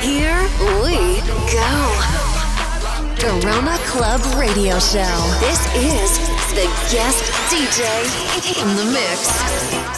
Here we go. Garona Club Radio Show. This is the guest DJ in the mix.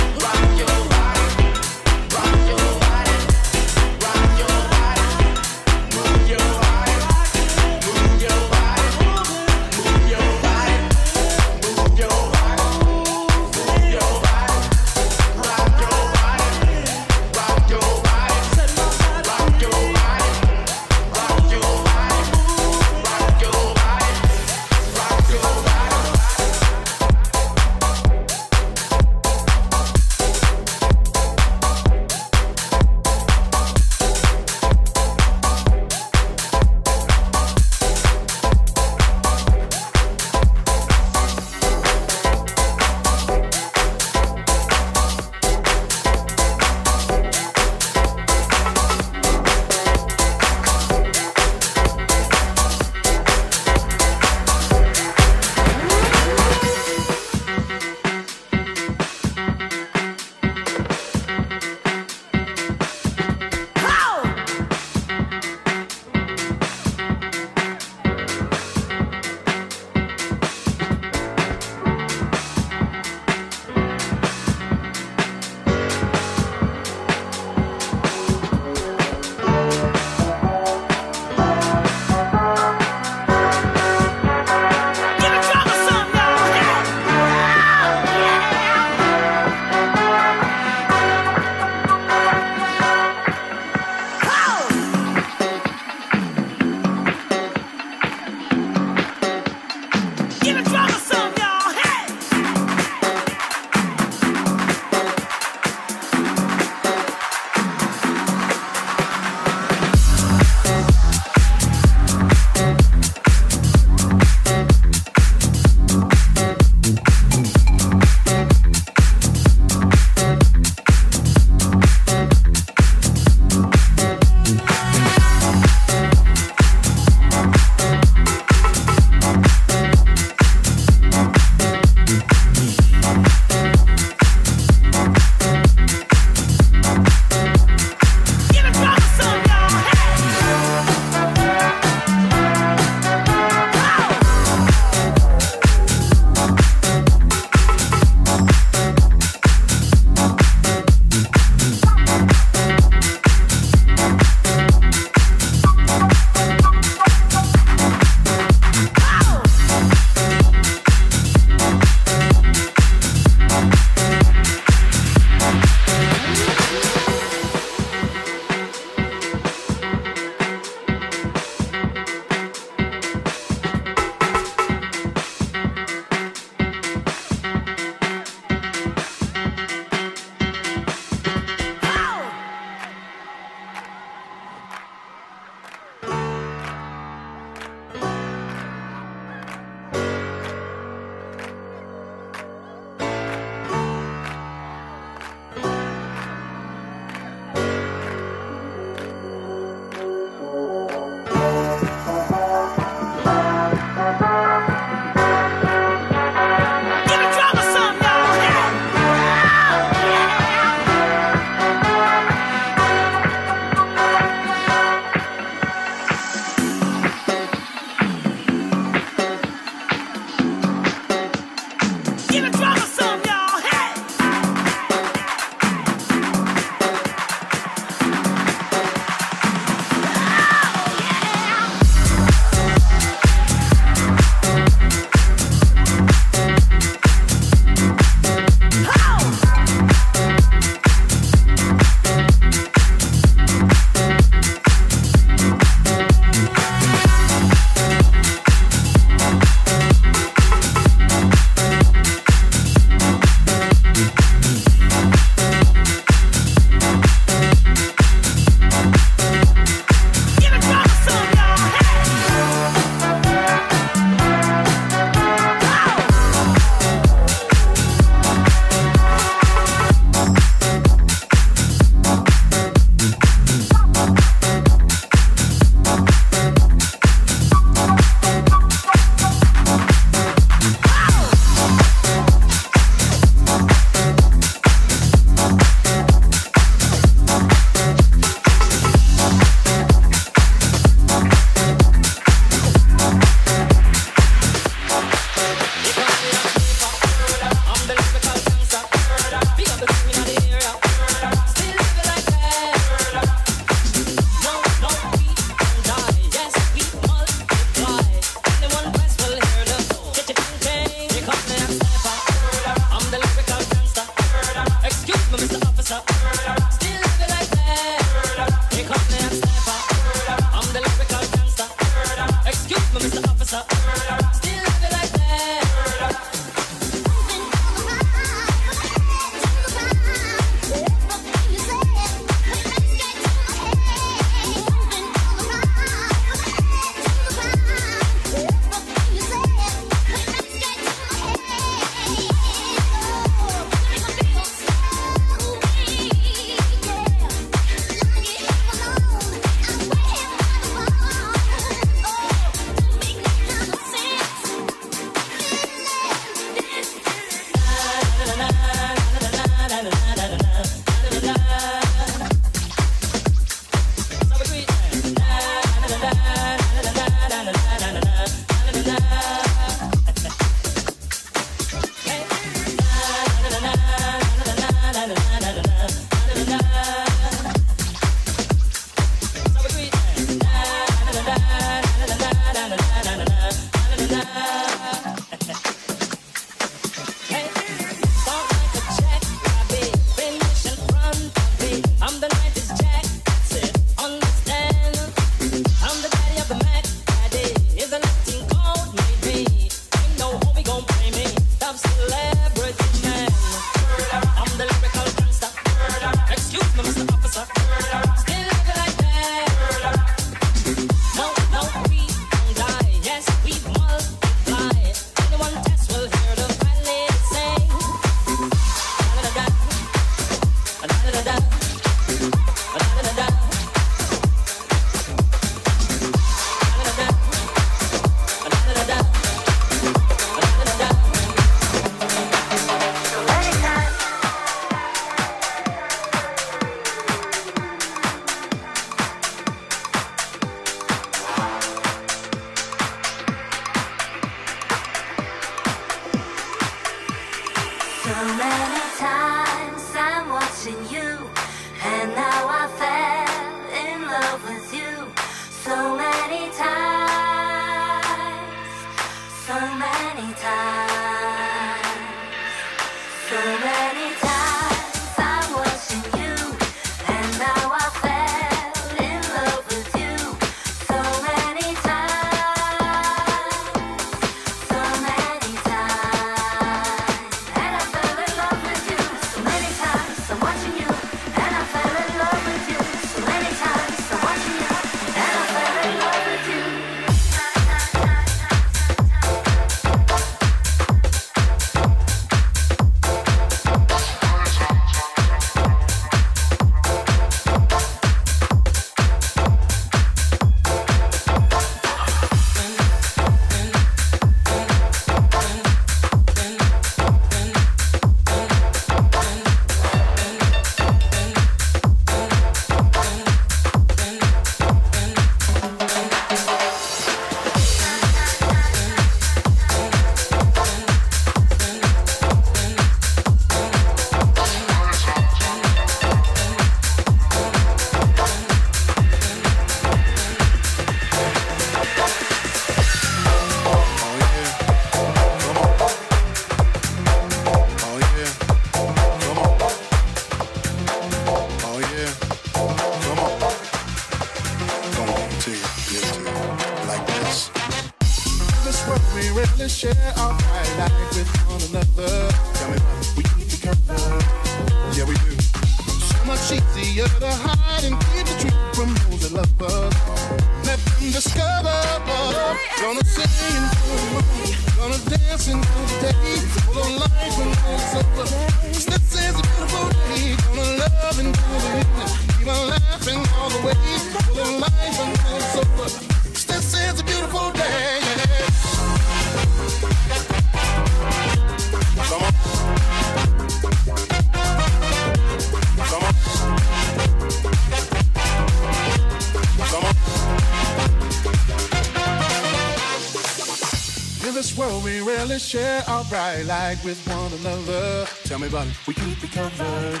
Like with one another. Tell me about it. We keep it covered.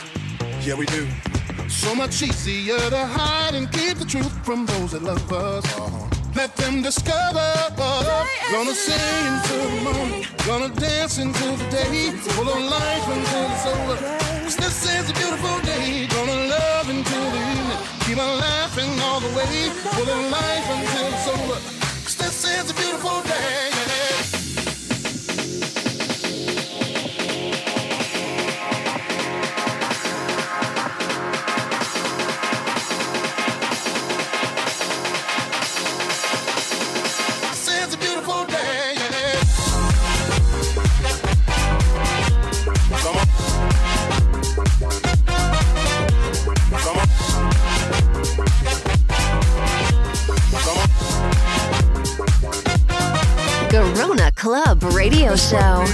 Yeah, we do. So much easier to hide and keep the truth from those that love us. Uh-huh. Let them discover. Gonna sing until the morning. Gonna dance until the day. Full of life until it's over. Cause this is a beautiful day. Gonna love until the evening. Keep on laughing all the way. Full of life until it's over. Cause this is a beautiful day. show.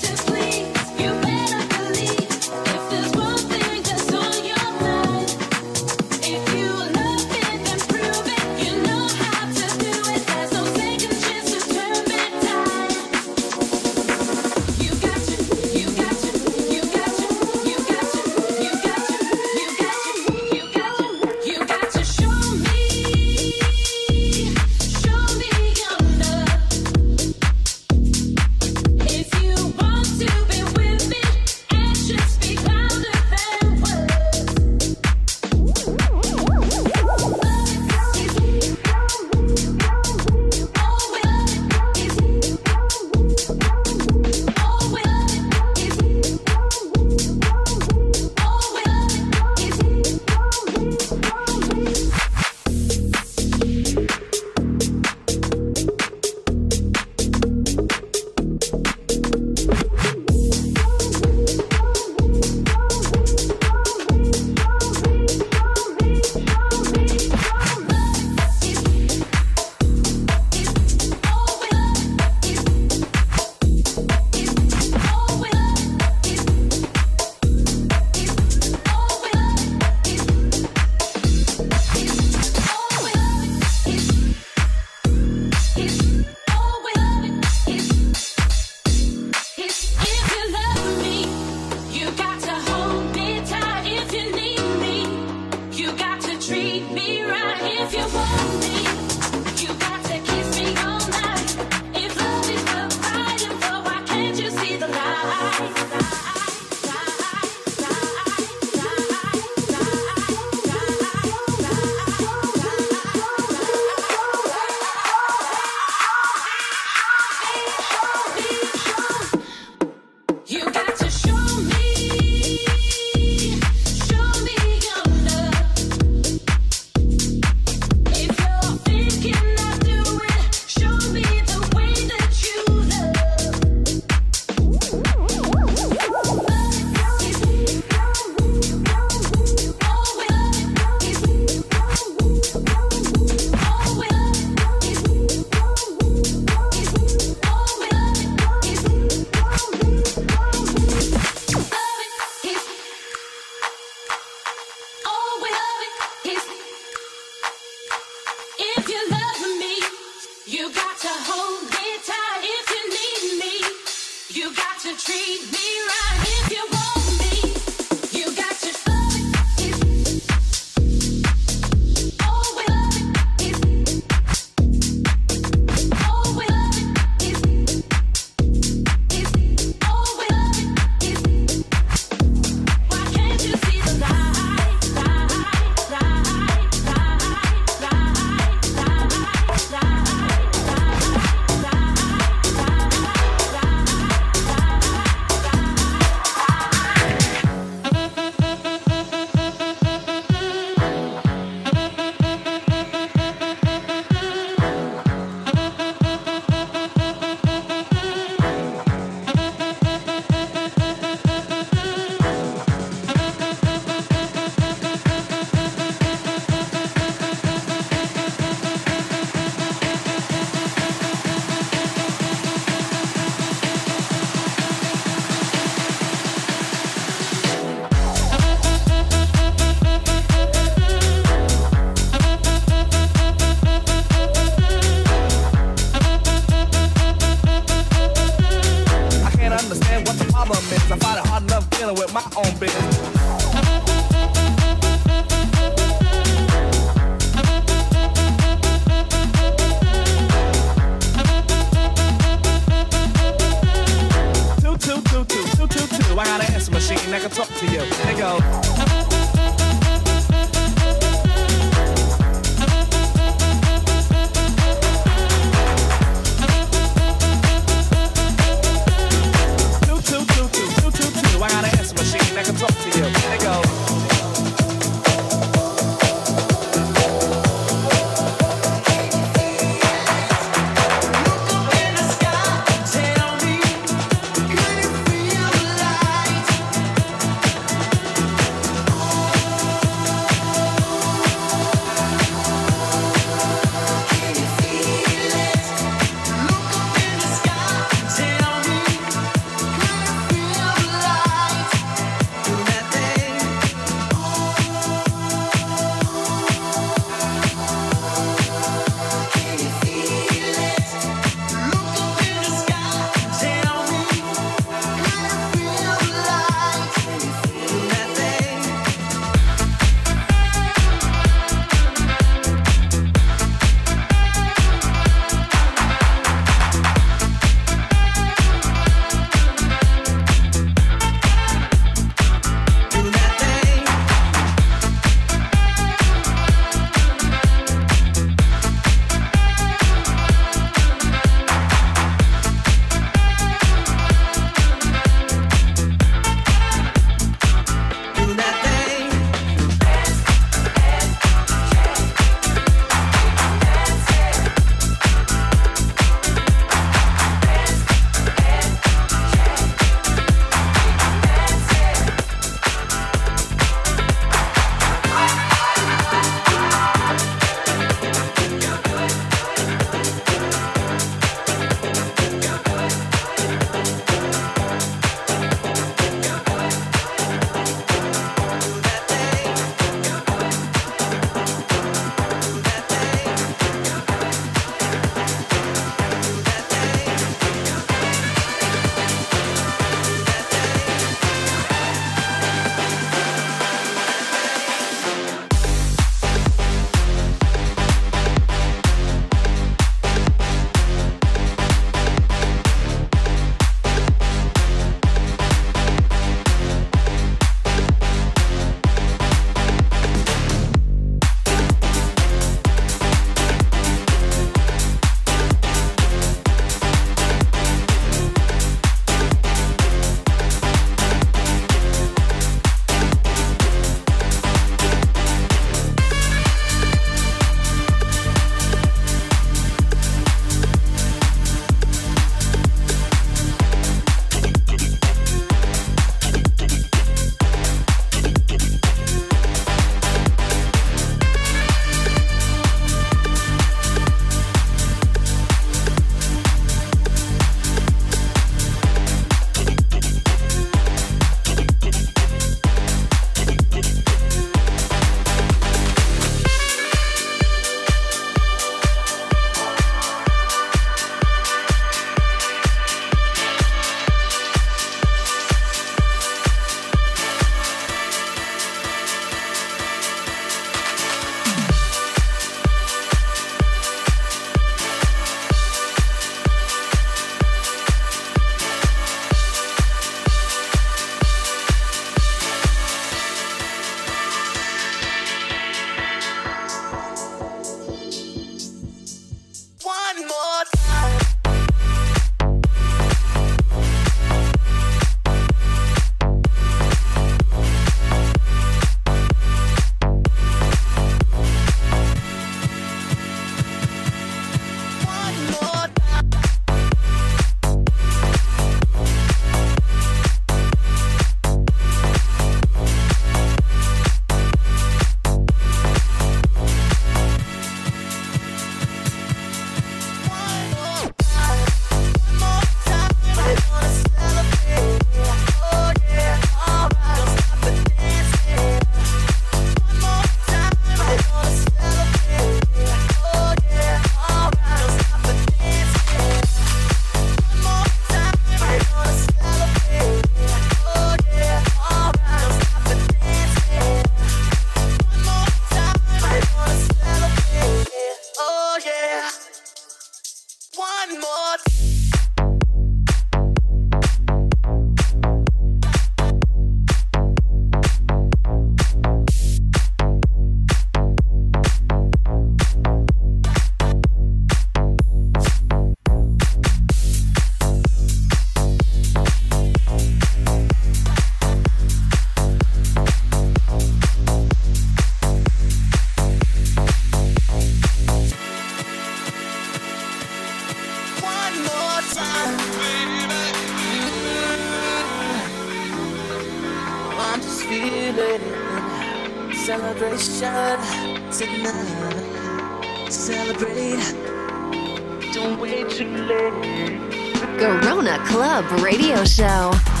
Radio Show.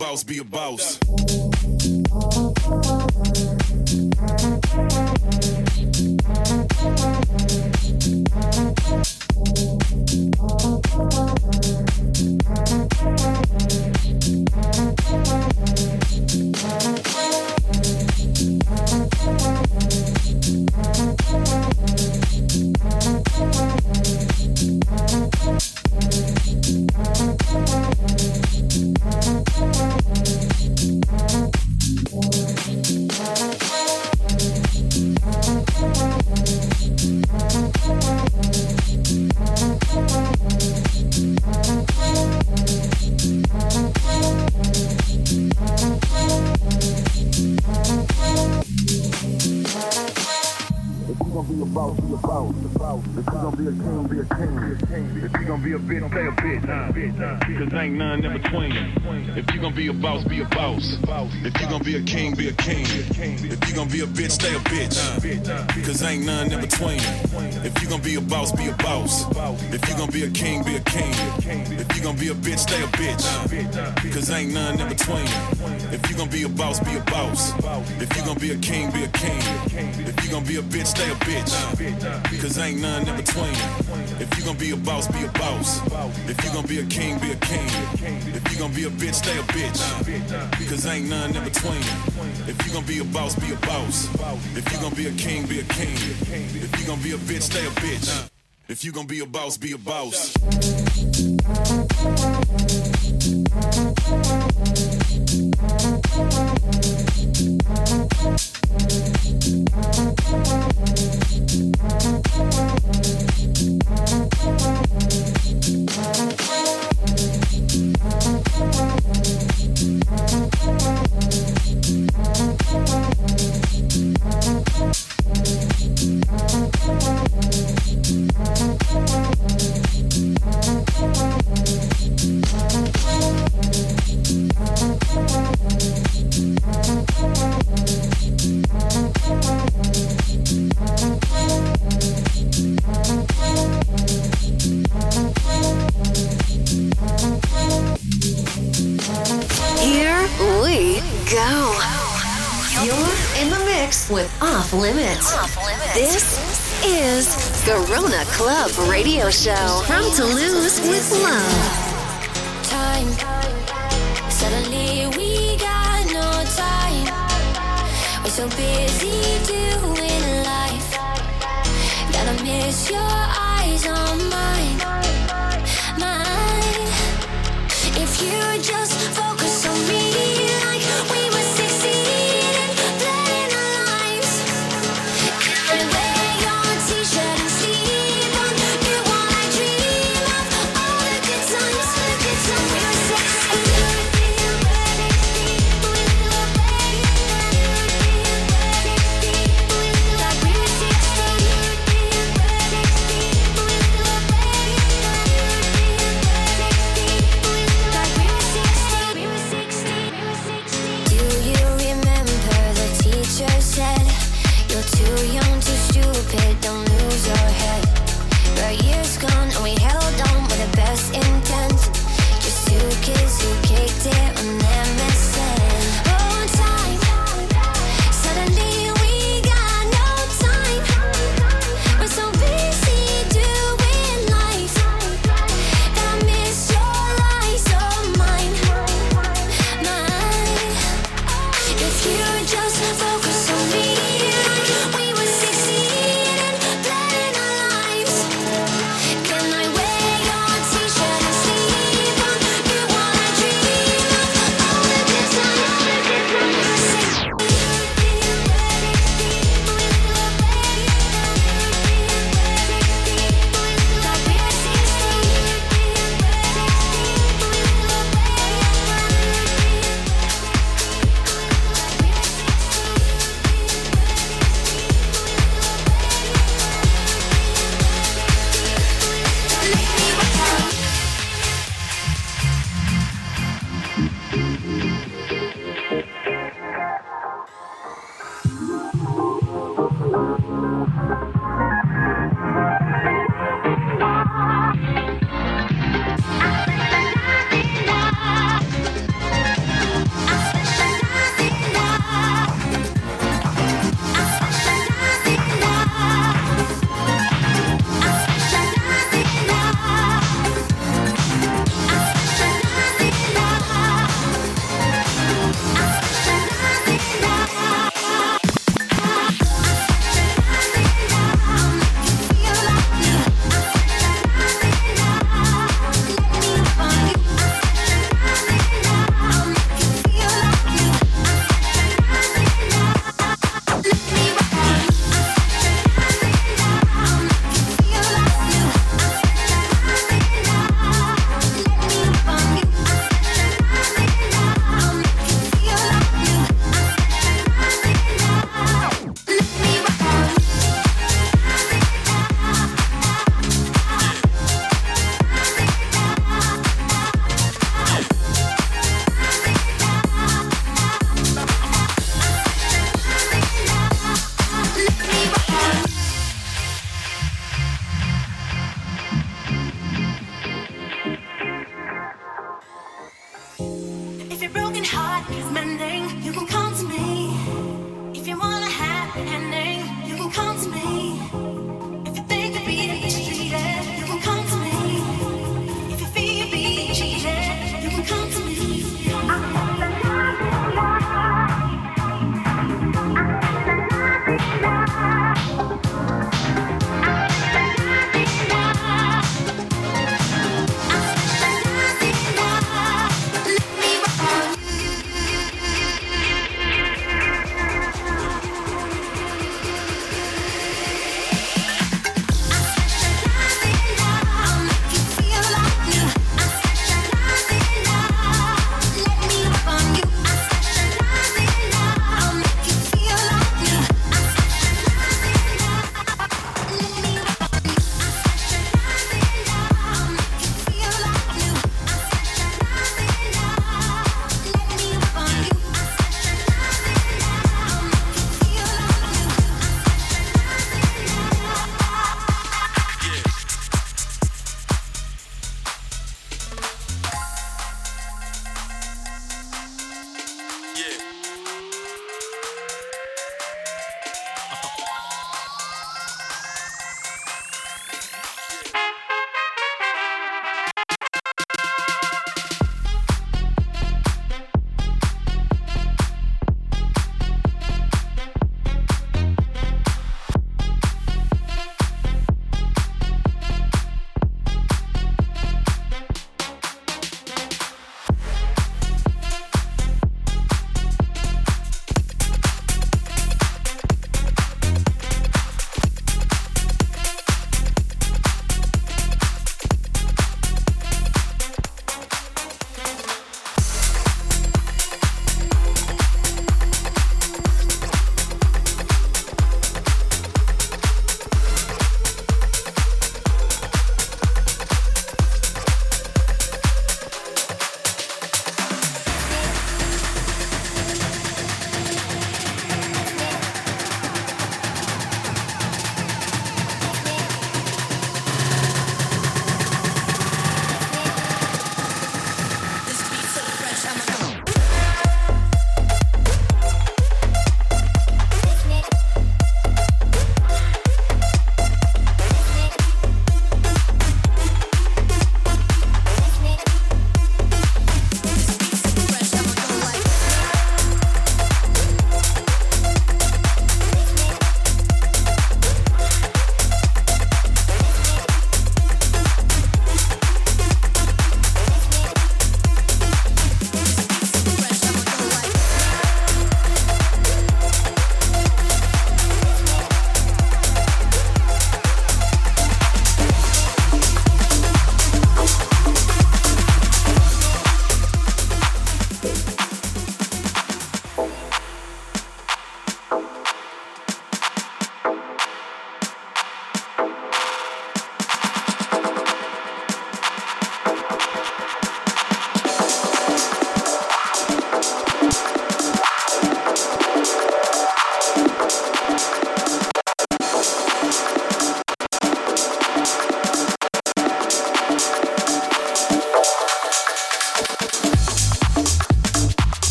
boss, be a boss. complaining. If you gonna be a boss, be a boss. If you gonna be a king, be a king. If you gonna be a bitch, stay a bitch. Cause ain't none in between. If you gonna be a boss, be a boss. If you gonna be a king, be a king. If you gonna be a bitch, stay a bitch. Cause ain't none in between. If you gonna be a boss, be a boss. If you gonna be a king, be a king. If you gonna be a bitch, stay a bitch. Cause ain't none in between. If you gonna be a boss, be a boss. If you gonna be a king, be a king. If you gonna be a bitch, stay a bitch. If you gonna be a boss, be a boss.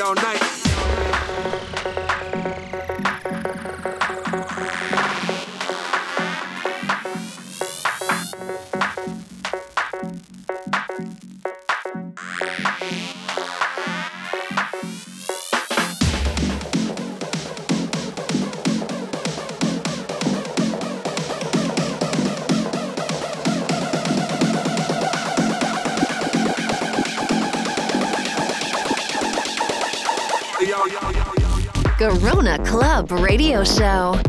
all night. Garona Club Radio Show.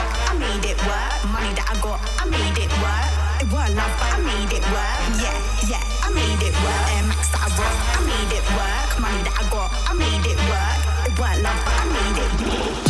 Max I made it work. Money that I got. I made it work. It weren't love, but I made it work. Yeah, yeah. I made it work. Air Max that I rock. I made it work. Money that I got. I made it work. It weren't love, but I made it.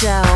Show.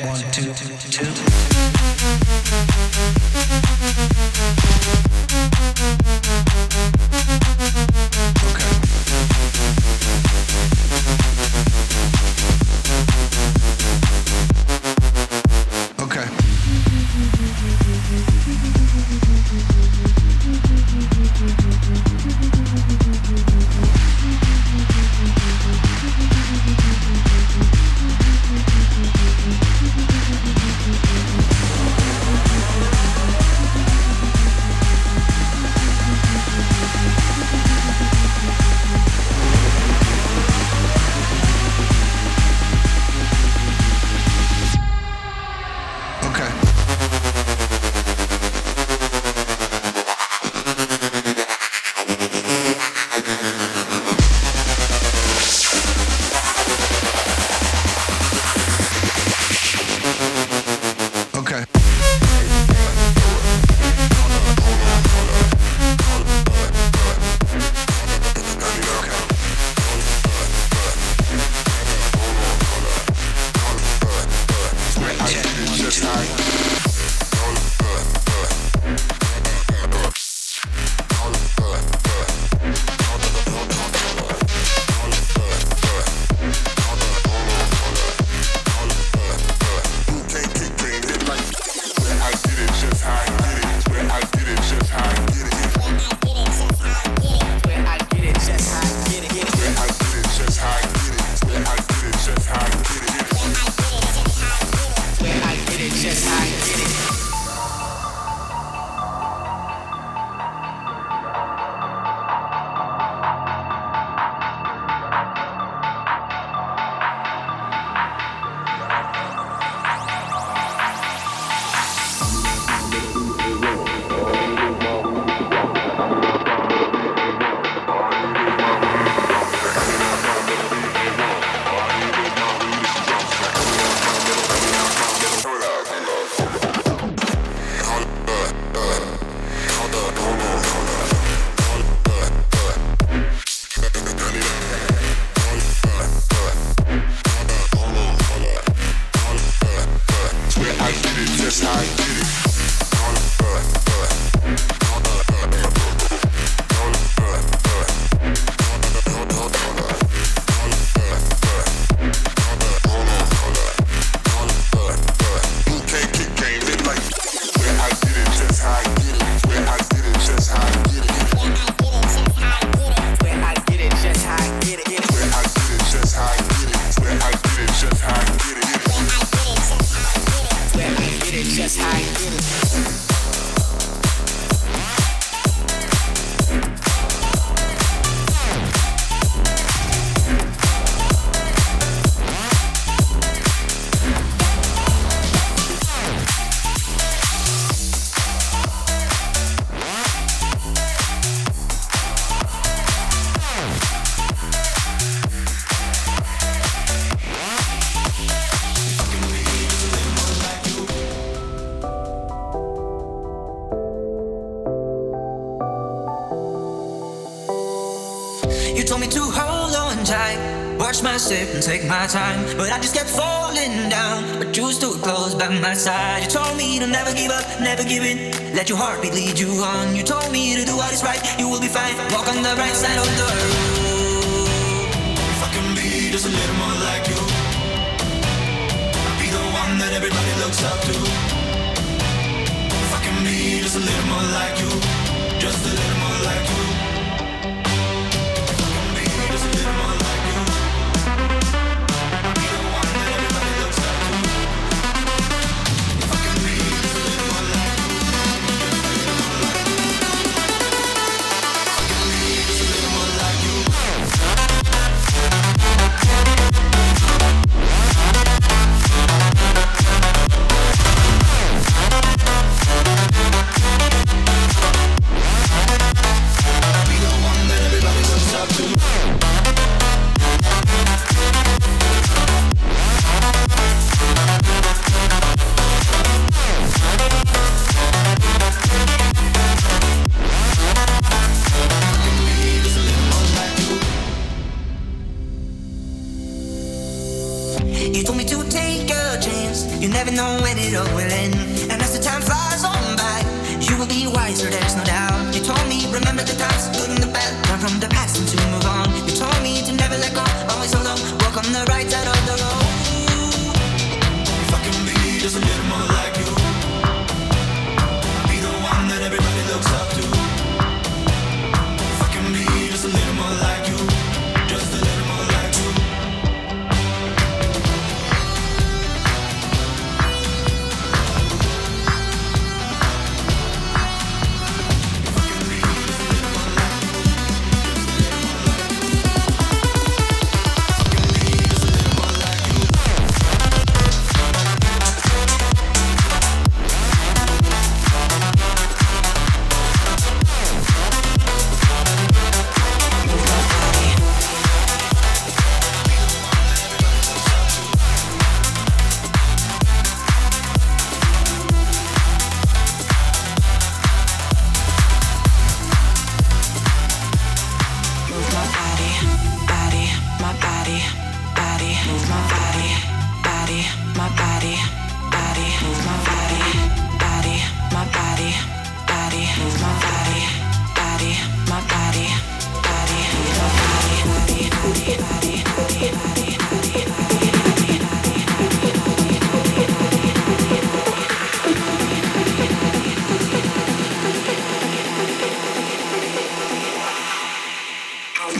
One two two. Tight, watch my step and take my time. But I just kept falling down, but you stood close by my side. You told me to never give up, never give in. Let your heartbeat lead you on. You told me to do what is right, you will be fine. Walk on the right side of the road. If I can be just a little more like you, I'll be the one that everybody looks up to. If I can be just a little more like you, just a little more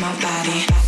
my body.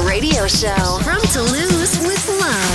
radio show from Toulouse with love.